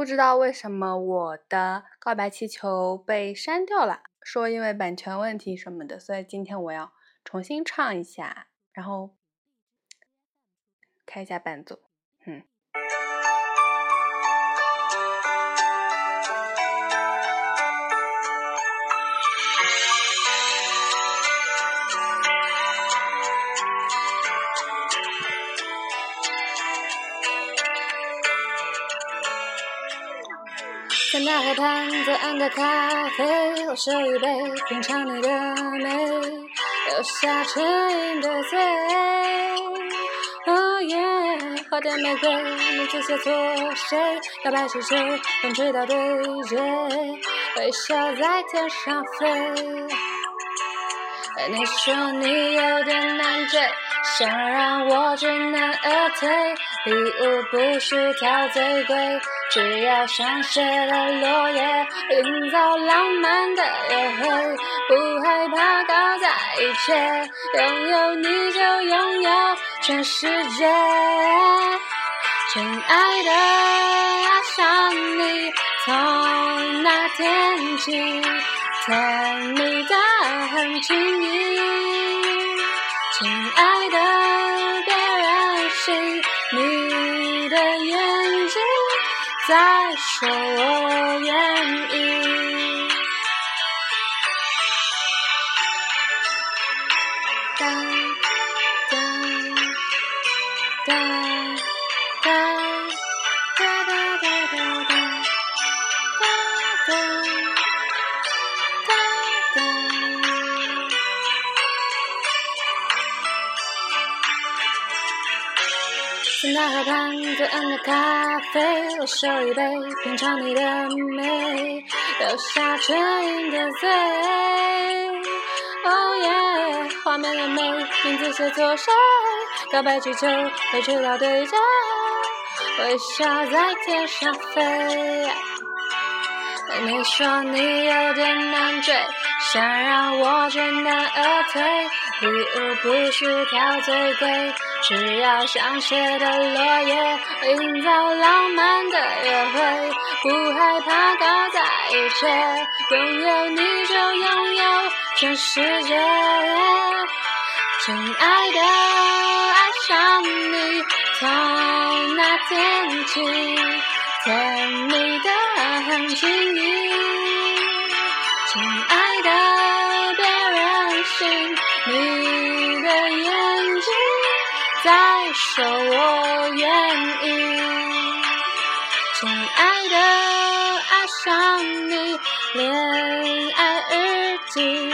不知道为什么我的告白气球被删掉了，说因为版权问题什么的，所以今天我要重新唱一下，然后开一下伴奏，在那河畔左岸的咖啡，我手一杯，品尝你的美，留下唇印的嘴。哦耶，花店玫瑰，名字写错谁？告白气球，风吹到对街，微笑在天上飞。你说你有点难追，想让我知难而退，礼物不需挑最贵。只要香榭的落叶，营造浪漫的约会，不害怕搞砸一切，拥有你就拥有全世界。亲爱的，爱上你，从那天起，甜蜜的很轻易。亲爱的，再说我愿意。哒哒哒哒在大河畔左岸的咖啡，我手一杯，品尝你的美，留下唇印的嘴。Oh yeah，，画面的美，名字写错谁？告白气球被吹到对街，微笑在天上飞。你说你有点难追，想让我知难而退，礼物不需挑最贵。只要香榭的落叶，营造浪漫的约会，不害怕搞砸一切，拥有你就拥有全世界。亲爱的，爱上你，从那天起，很轻易。亲爱的，别任性，你的眼睛。在说我愿意，亲爱的，爱上你，恋爱日记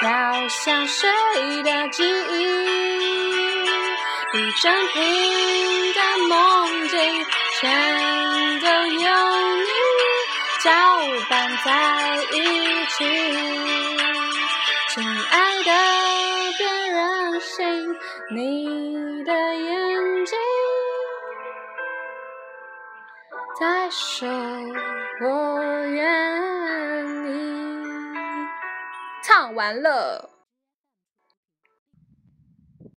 飘向谁的记忆？一整瓶的的，别任性，你。的眼睛，在说我愿意。唱完了。